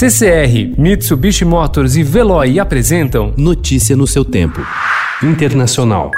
CCR, Mitsubishi Motors e Veloy apresentam Notícia no seu tempo. Internacional.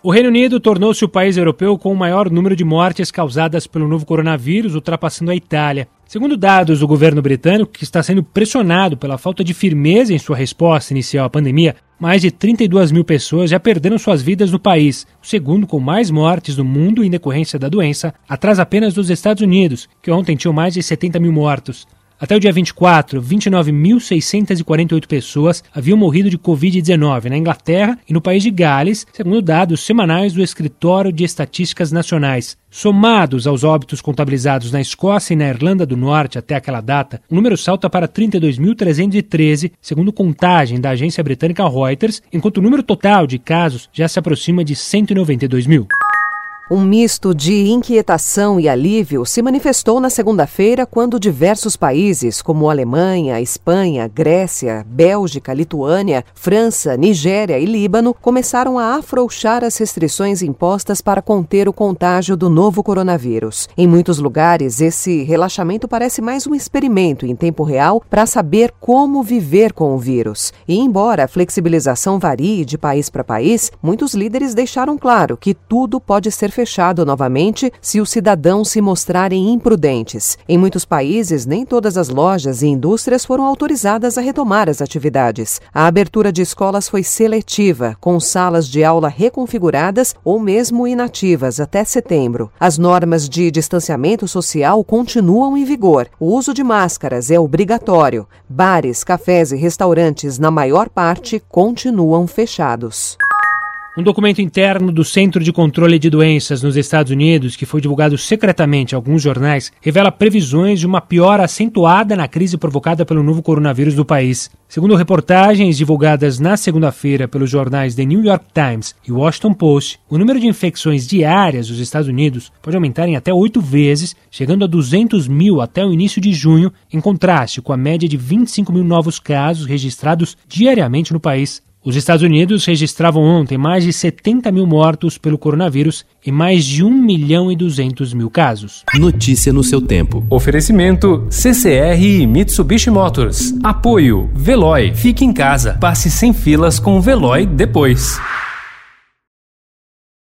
O Reino Unido tornou-se o país europeu com o maior número de mortes causadas pelo novo coronavírus, ultrapassando a Itália. Segundo dados do governo britânico, que está sendo pressionado pela falta de firmeza em sua resposta inicial à pandemia, mais de 32 mil pessoas já perderam suas vidas no país, o segundo com mais mortes no mundo em decorrência da doença, atrás apenas dos Estados Unidos, que ontem tinham mais de 70 mil mortos. Até o dia 24, 29.648 pessoas haviam morrido de Covid-19 na Inglaterra e no país de Gales, segundo dados semanais do Escritório de Estatísticas Nacionais. Somados aos óbitos contabilizados na Escócia e na Irlanda do Norte até aquela data, o número salta para 32.313, segundo contagem da agência britânica Reuters, enquanto o número total de casos já se aproxima de 192 mil. Um misto de inquietação e alívio se manifestou na segunda-feira quando diversos países, como Alemanha, Espanha, Grécia, Bélgica, Lituânia, França, Nigéria e Líbano, começaram a afrouxar as restrições impostas para conter o contágio do novo coronavírus. Em muitos lugares, esse relaxamento parece mais um experimento em tempo real para saber como viver com o vírus. E, embora a flexibilização varie de país para país, muitos líderes deixaram claro que tudo pode ser fechado novamente se os cidadãos se mostrarem imprudentes. Em muitos países, nem todas as lojas e indústrias foram autorizadas a retomar as atividades. A abertura de escolas foi seletiva, com salas de aula reconfiguradas ou mesmo inativas até setembro. As normas de distanciamento social continuam em vigor. O uso de máscaras é obrigatório. Bares, cafés e restaurantes, na maior parte, continuam fechados. Um documento interno do Centro de Controle de Doenças nos Estados Unidos, que foi divulgado secretamente a alguns jornais, revela previsões de uma piora acentuada na crise provocada pelo novo coronavírus do país. Segundo reportagens divulgadas na segunda-feira pelos jornais The New York Times e Washington Post, o número de infecções diárias dos Estados Unidos pode aumentar em até oito vezes, chegando a 200 mil até o início de junho, em contraste com a média de 25 mil novos casos registrados diariamente no país. Os Estados Unidos registravam ontem mais de 70 mil mortos pelo coronavírus e mais de 1 milhão e 200 mil casos. Notícia no seu tempo. Oferecimento CCR e Mitsubishi Motors. Apoio Veloy. Fique em casa. Passe sem filas com o Veloy depois.